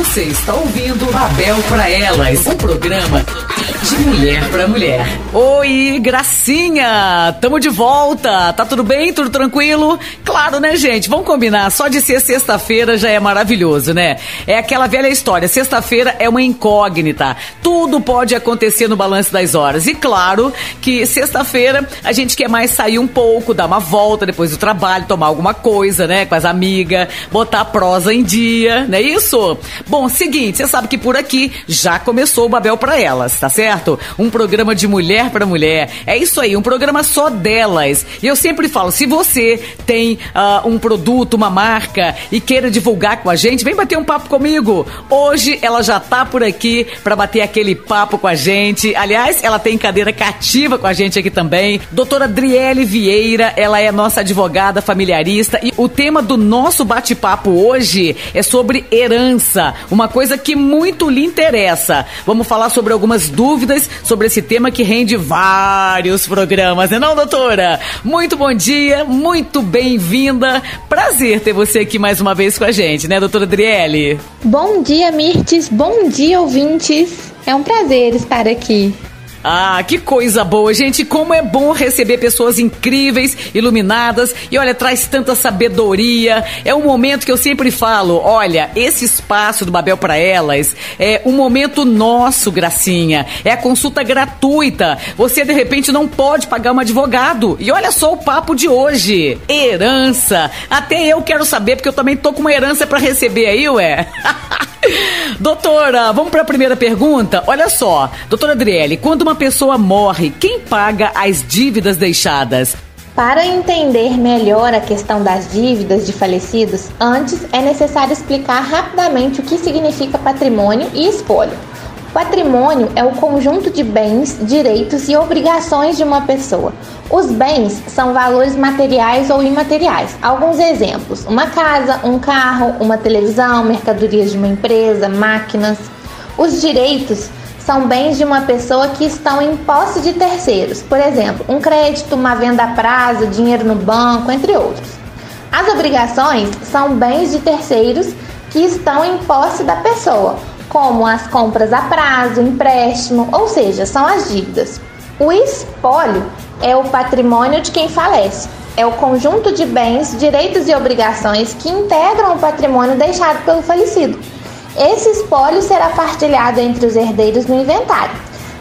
Você está ouvindo Babel para Elas, um programa de mulher para mulher. Oi, Gracinha! Tamo de volta! Tá tudo bem? Tudo tranquilo? Claro, né, gente? Vamos combinar. Só de ser sexta-feira já é maravilhoso, né? É aquela velha história. Sexta-feira é uma incógnita. Tudo pode acontecer no balanço das horas. E claro que sexta-feira a gente quer mais sair um pouco, dar uma volta depois do trabalho, tomar alguma coisa, né? Com as amigas, botar a prosa em dia, não é isso? Bom, seguinte, você sabe que por aqui já começou o Babel para Elas, tá certo? Um programa de mulher para mulher. É isso aí, um programa só delas. E eu sempre falo, se você tem uh, um produto, uma marca e queira divulgar com a gente, vem bater um papo comigo. Hoje ela já tá por aqui para bater aquele papo com a gente. Aliás, ela tem cadeira cativa com a gente aqui também. Doutora Adriele Vieira, ela é nossa advogada familiarista e o tema do nosso bate-papo hoje é sobre herança, uma coisa que muito lhe interessa. Vamos falar sobre algumas dúvidas sobre esse tema que rende vários programas, né não, doutora? Muito bom dia, muito bem-vinda. Prazer ter você aqui mais uma vez com a gente, né, doutora Adriele? Bom dia, Mirtes. Bom dia, ouvintes. É um prazer estar aqui. Ah, que coisa boa, gente. Como é bom receber pessoas incríveis, iluminadas e olha, traz tanta sabedoria. É um momento que eu sempre falo, olha, esse espaço do Babel para elas é um momento nosso, Gracinha. É a consulta gratuita. Você de repente não pode pagar um advogado. E olha só o papo de hoje. Herança. Até eu quero saber porque eu também tô com uma herança para receber aí, ué. Doutora, vamos para a primeira pergunta? Olha só, doutora Adriele, quando uma pessoa morre, quem paga as dívidas deixadas? Para entender melhor a questão das dívidas de falecidos, antes é necessário explicar rapidamente o que significa patrimônio e espólio. Patrimônio é o conjunto de bens, direitos e obrigações de uma pessoa. Os bens são valores materiais ou imateriais. Alguns exemplos: uma casa, um carro, uma televisão, mercadorias de uma empresa, máquinas. Os direitos são bens de uma pessoa que estão em posse de terceiros, por exemplo, um crédito, uma venda a prazo, dinheiro no banco, entre outros. As obrigações são bens de terceiros que estão em posse da pessoa, como as compras a prazo, empréstimo, ou seja, são as dívidas. O espólio é o patrimônio de quem falece. É o conjunto de bens, direitos e obrigações que integram o patrimônio deixado pelo falecido. Esse espólio será partilhado entre os herdeiros no inventário.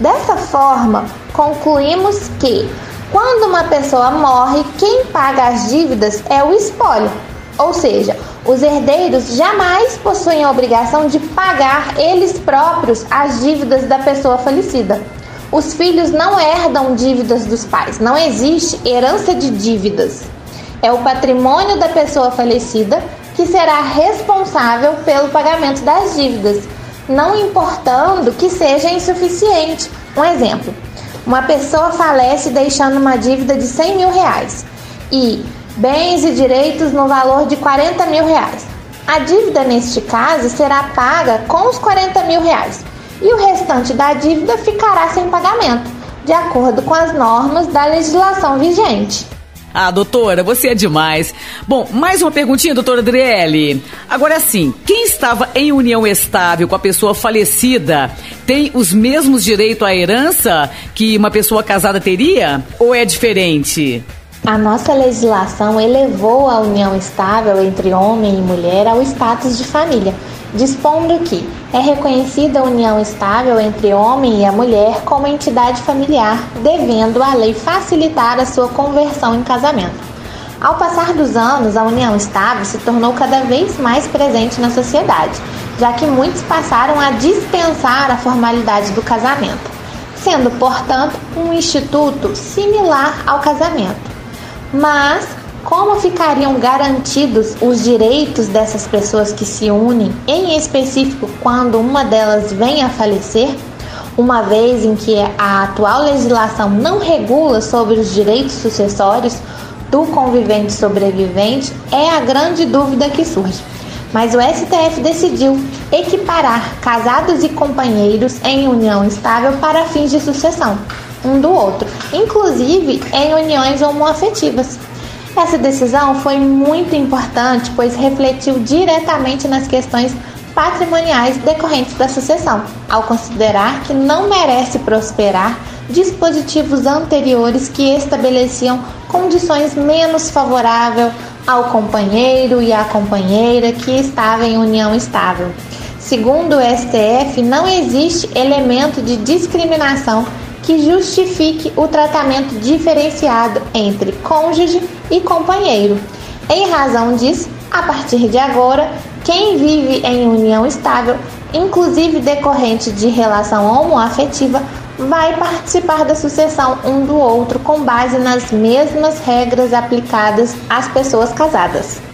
Dessa forma, concluímos que, quando uma pessoa morre, quem paga as dívidas é o espólio, ou seja, os herdeiros jamais possuem a obrigação de pagar eles próprios as dívidas da pessoa falecida. Os filhos não herdam dívidas dos pais, não existe herança de dívidas. É o patrimônio da pessoa falecida que será responsável pelo pagamento das dívidas, não importando que seja insuficiente. Um exemplo: uma pessoa falece deixando uma dívida de 100 mil reais e bens e direitos no valor de 40 mil reais. A dívida, neste caso, será paga com os 40 mil reais e o restante da dívida ficará sem pagamento, de acordo com as normas da legislação vigente. Ah, doutora, você é demais. Bom, mais uma perguntinha, doutora Adriele. Agora sim, quem estava em união estável com a pessoa falecida tem os mesmos direitos à herança que uma pessoa casada teria? Ou é diferente? A nossa legislação elevou a união estável entre homem e mulher ao status de família, dispondo que é reconhecida a união estável entre homem e a mulher como entidade familiar, devendo a lei facilitar a sua conversão em casamento. Ao passar dos anos, a união estável se tornou cada vez mais presente na sociedade, já que muitos passaram a dispensar a formalidade do casamento, sendo, portanto, um instituto similar ao casamento. Mas como ficariam garantidos os direitos dessas pessoas que se unem, em específico quando uma delas vem a falecer? Uma vez em que a atual legislação não regula sobre os direitos sucessórios do convivente sobrevivente, é a grande dúvida que surge. Mas o STF decidiu equiparar casados e companheiros em união estável para fins de sucessão um do outro, inclusive em uniões homoafetivas. Essa decisão foi muito importante, pois refletiu diretamente nas questões patrimoniais decorrentes da sucessão, ao considerar que não merece prosperar dispositivos anteriores que estabeleciam condições menos favoráveis ao companheiro e à companheira que estava em união estável. Segundo o STF, não existe elemento de discriminação que justifique o tratamento diferenciado entre cônjuge e companheiro. Em razão disso, a partir de agora, quem vive em união estável, inclusive decorrente de relação homoafetiva, vai participar da sucessão um do outro com base nas mesmas regras aplicadas às pessoas casadas.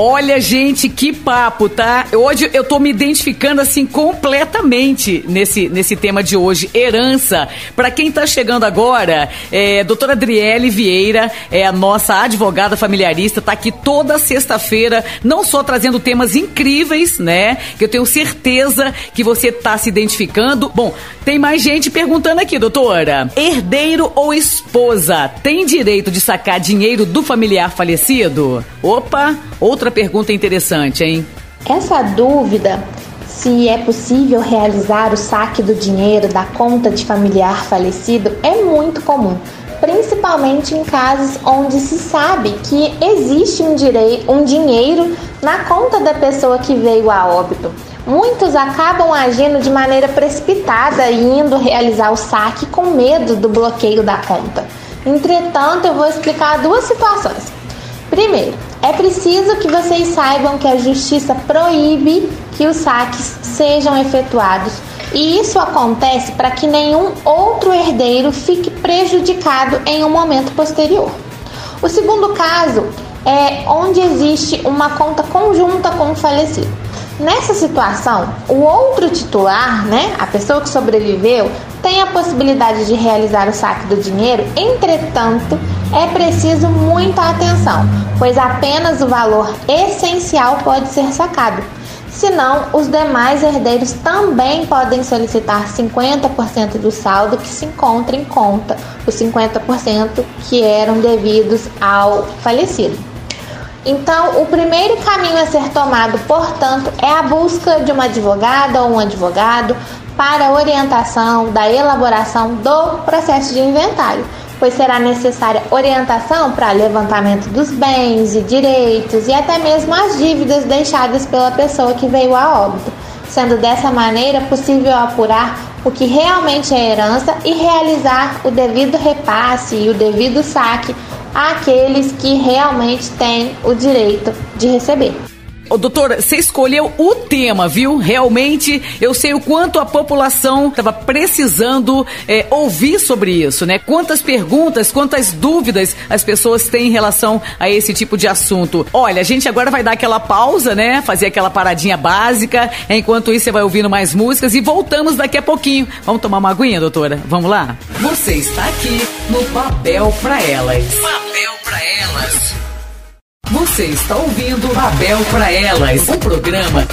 Olha, gente, que papo, tá? Hoje eu tô me identificando assim completamente nesse, nesse tema de hoje, herança. Para quem tá chegando agora, é, doutora Adriele Vieira é a nossa advogada familiarista, tá aqui toda sexta-feira, não só trazendo temas incríveis, né? Que eu tenho certeza que você tá se identificando. Bom, tem mais gente perguntando aqui, doutora. Herdeiro ou esposa tem direito de sacar dinheiro do familiar falecido? Opa, outra outra pergunta interessante, hein? Essa dúvida se é possível realizar o saque do dinheiro da conta de familiar falecido é muito comum, principalmente em casos onde se sabe que existe um, direito, um dinheiro na conta da pessoa que veio a óbito. Muitos acabam agindo de maneira precipitada e indo realizar o saque com medo do bloqueio da conta. Entretanto, eu vou explicar duas situações. Primeiro, é preciso que vocês saibam que a justiça proíbe que os saques sejam efetuados e isso acontece para que nenhum outro herdeiro fique prejudicado em um momento posterior. O segundo caso é onde existe uma conta conjunta com o falecido. Nessa situação, o outro titular, né, a pessoa que sobreviveu, tem a possibilidade de realizar o saque do dinheiro, entretanto, é preciso muita atenção, pois apenas o valor essencial pode ser sacado. Senão, os demais herdeiros também podem solicitar 50% do saldo que se encontra em conta, os 50% que eram devidos ao falecido. Então, o primeiro caminho a ser tomado, portanto, é a busca de uma advogada ou um advogado para orientação da elaboração do processo de inventário, pois será necessária orientação para levantamento dos bens e direitos e até mesmo as dívidas deixadas pela pessoa que veio a óbito, sendo dessa maneira possível apurar o que realmente é herança e realizar o devido repasse e o devido saque àqueles que realmente têm o direito de receber. Ô, doutora, você escolheu o tema, viu? Realmente, eu sei o quanto a população estava precisando é, ouvir sobre isso, né? Quantas perguntas, quantas dúvidas as pessoas têm em relação a esse tipo de assunto. Olha, a gente agora vai dar aquela pausa, né? Fazer aquela paradinha básica. Enquanto isso, você vai ouvindo mais músicas e voltamos daqui a pouquinho. Vamos tomar uma aguinha, doutora? Vamos lá? Você está aqui no Papel para Elas. Papel para Elas. Você está ouvindo Babel para Elas, um programa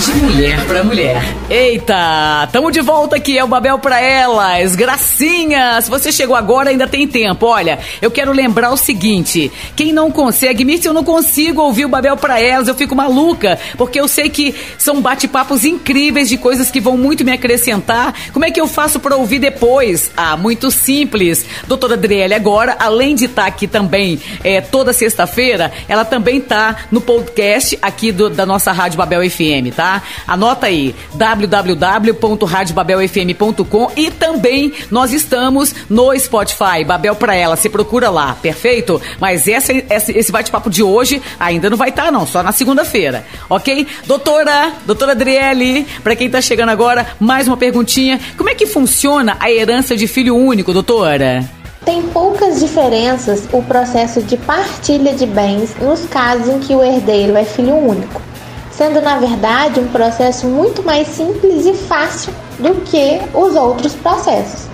de mulher para mulher. Eita, tamo de volta aqui, é o Babel para Elas. Gracinha, se você chegou agora ainda tem tempo. Olha, eu quero lembrar o seguinte, quem não consegue, Mirce, eu não consigo ouvir o Babel para Elas, eu fico maluca, porque eu sei que são bate-papos incríveis de coisas que vão muito me acrescentar. Como é que eu faço para ouvir depois? Ah, muito simples. Doutora Adriele agora, além de estar tá aqui também é, toda sexta-feira, ela também tá no podcast aqui do, da nossa Rádio Babel FM, tá? Anota aí, www.radiobabelfm.com e também nós estamos no Spotify, Babel pra ela, você procura lá, perfeito? Mas essa, esse bate-papo de hoje ainda não vai estar tá, não, só na segunda-feira, ok? Doutora, doutora Adriele, para quem tá chegando agora, mais uma perguntinha, como é que funciona a herança de filho único, doutora? Tem poucas diferenças o processo de partilha de bens nos casos em que o herdeiro é filho único, sendo na verdade um processo muito mais simples e fácil do que os outros processos.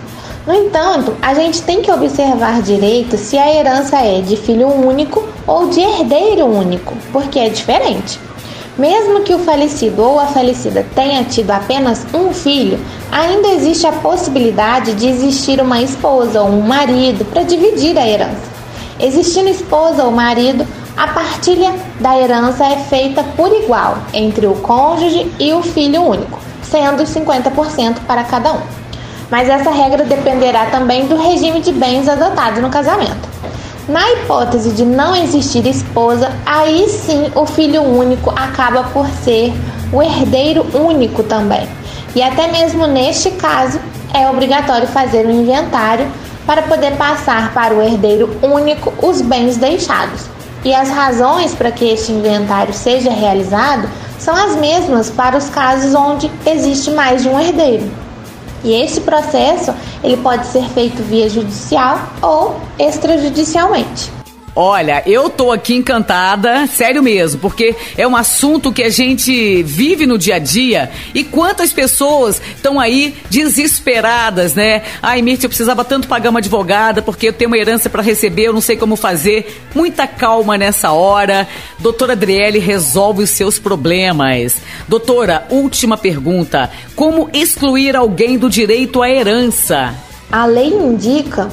No entanto, a gente tem que observar direito se a herança é de filho único ou de herdeiro único, porque é diferente. Mesmo que o falecido ou a falecida tenha tido apenas um filho, ainda existe a possibilidade de existir uma esposa ou um marido para dividir a herança. Existindo esposa ou marido, A partilha da herança é feita por igual entre o cônjuge e o filho único, sendo 50% para cada um. Mas essa regra dependerá também do regime de bens adotado no casamento. Na hipótese de não existir esposa, aí sim o filho único acaba por ser o herdeiro único também. E até mesmo neste caso, é obrigatório fazer um inventário para poder passar para o herdeiro único os bens deixados. E as razões para que este inventário seja realizado são as mesmas para os casos onde existe mais de um herdeiro. E esse processo ele pode ser feito via judicial ou extrajudicialmente. Olha, eu tô aqui encantada, sério mesmo, porque é um assunto que a gente vive no dia a dia e quantas pessoas estão aí desesperadas, né? Ai, Mirth, eu precisava tanto pagar uma advogada porque eu tenho uma herança para receber, eu não sei como fazer. Muita calma nessa hora. Doutora Adriele resolve os seus problemas. Doutora, última pergunta: como excluir alguém do direito à herança? A lei indica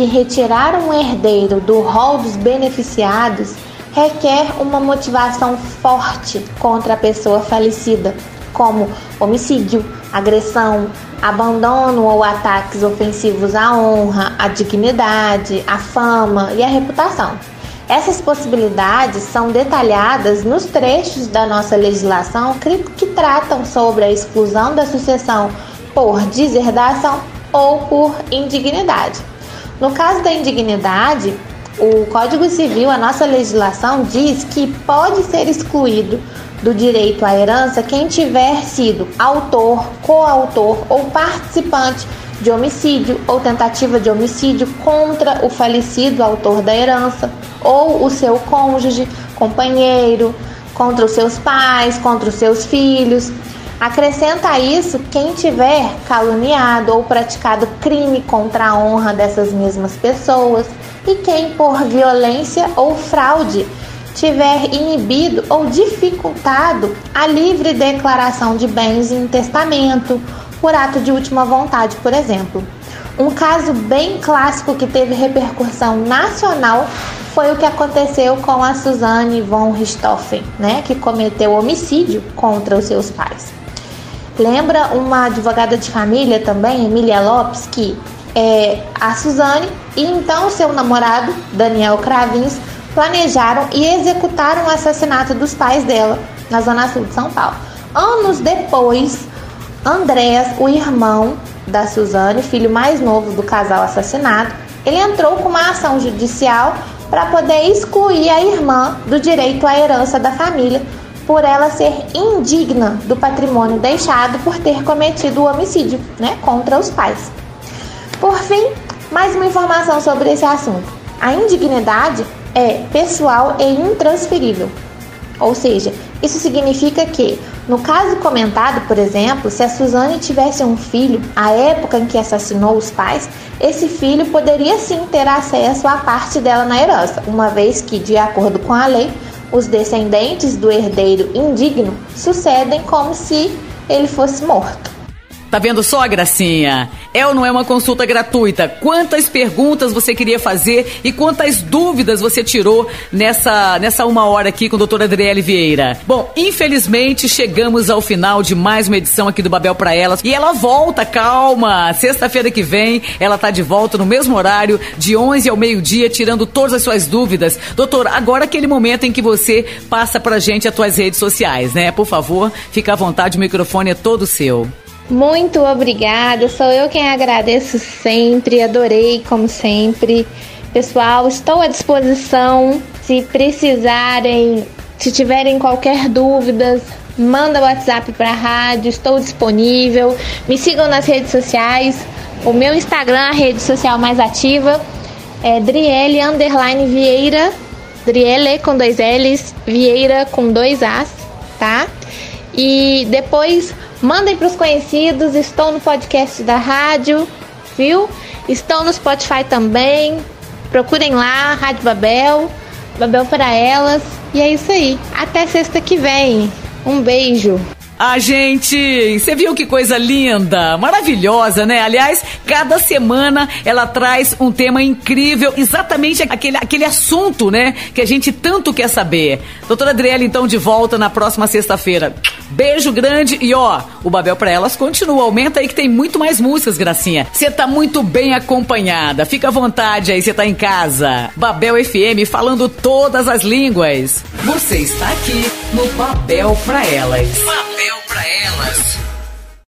que retirar um herdeiro do rol dos beneficiados requer uma motivação forte contra a pessoa falecida, como homicídio, agressão, abandono ou ataques ofensivos à honra, à dignidade, à fama e à reputação. Essas possibilidades são detalhadas nos trechos da nossa legislação que tratam sobre a exclusão da sucessão por deserdação ou por indignidade. No caso da indignidade, o Código Civil, a nossa legislação diz que pode ser excluído do direito à herança quem tiver sido autor, coautor ou participante de homicídio ou tentativa de homicídio contra o falecido autor da herança, ou o seu cônjuge, companheiro, contra os seus pais, contra os seus filhos, Acrescenta a isso quem tiver caluniado ou praticado crime contra a honra dessas mesmas pessoas e quem, por violência ou fraude, tiver inibido ou dificultado a livre declaração de bens em testamento, por ato de última vontade, por exemplo. Um caso bem clássico que teve repercussão nacional foi o que aconteceu com a Suzanne von Richthofen, né, que cometeu homicídio contra os seus pais. Lembra uma advogada de família também, Emília Lopes, que é, a Suzane e então seu namorado, Daniel Cravins, planejaram e executaram o assassinato dos pais dela na Zona Sul de São Paulo. Anos depois, Andréas, o irmão da Suzane, filho mais novo do casal assassinado, ele entrou com uma ação judicial para poder excluir a irmã do direito à herança da família por ela ser indigna do patrimônio deixado por ter cometido o homicídio né, contra os pais. Por fim, mais uma informação sobre esse assunto. A indignidade é pessoal e intransferível. Ou seja, isso significa que, no caso comentado, por exemplo, se a Suzane tivesse um filho à época em que assassinou os pais, esse filho poderia sim ter acesso à parte dela na herança, uma vez que, de acordo com a lei, os descendentes do herdeiro indigno sucedem como se ele fosse morto. Tá vendo só, Gracinha? É ou não é uma consulta gratuita? Quantas perguntas você queria fazer e quantas dúvidas você tirou nessa, nessa uma hora aqui com a doutora Adriele Vieira? Bom, infelizmente chegamos ao final de mais uma edição aqui do Babel para Elas. E ela volta, calma! Sexta-feira que vem, ela tá de volta no mesmo horário, de 11 ao meio-dia, tirando todas as suas dúvidas. Doutor, agora aquele momento em que você passa pra gente as tuas redes sociais, né? Por favor, fica à vontade, o microfone é todo seu. Muito obrigada, sou eu quem agradeço sempre, adorei como sempre. Pessoal, estou à disposição. Se precisarem, se tiverem qualquer dúvidas, manda WhatsApp para a rádio, estou disponível. Me sigam nas redes sociais. O meu Instagram, a rede social mais ativa, é Driele Underline Vieira. Driele com dois L's, Vieira com dois As, tá? E depois Mandem para os conhecidos, estou no podcast da rádio, viu? Estou no Spotify também. Procurem lá, Rádio Babel, Babel para elas. E é isso aí. Até sexta que vem. Um beijo. Ah, gente, você viu que coisa linda, maravilhosa, né? Aliás, cada semana ela traz um tema incrível, exatamente aquele, aquele assunto, né? Que a gente tanto quer saber. Doutora Adriele, então, de volta na próxima sexta-feira. Beijo grande e ó, o Babel para elas continua. Aumenta aí que tem muito mais músicas, Gracinha. Você tá muito bem acompanhada. Fica à vontade aí, você tá em casa. Babel FM falando todas as línguas. Você está aqui no Babel para elas. Babel para elas.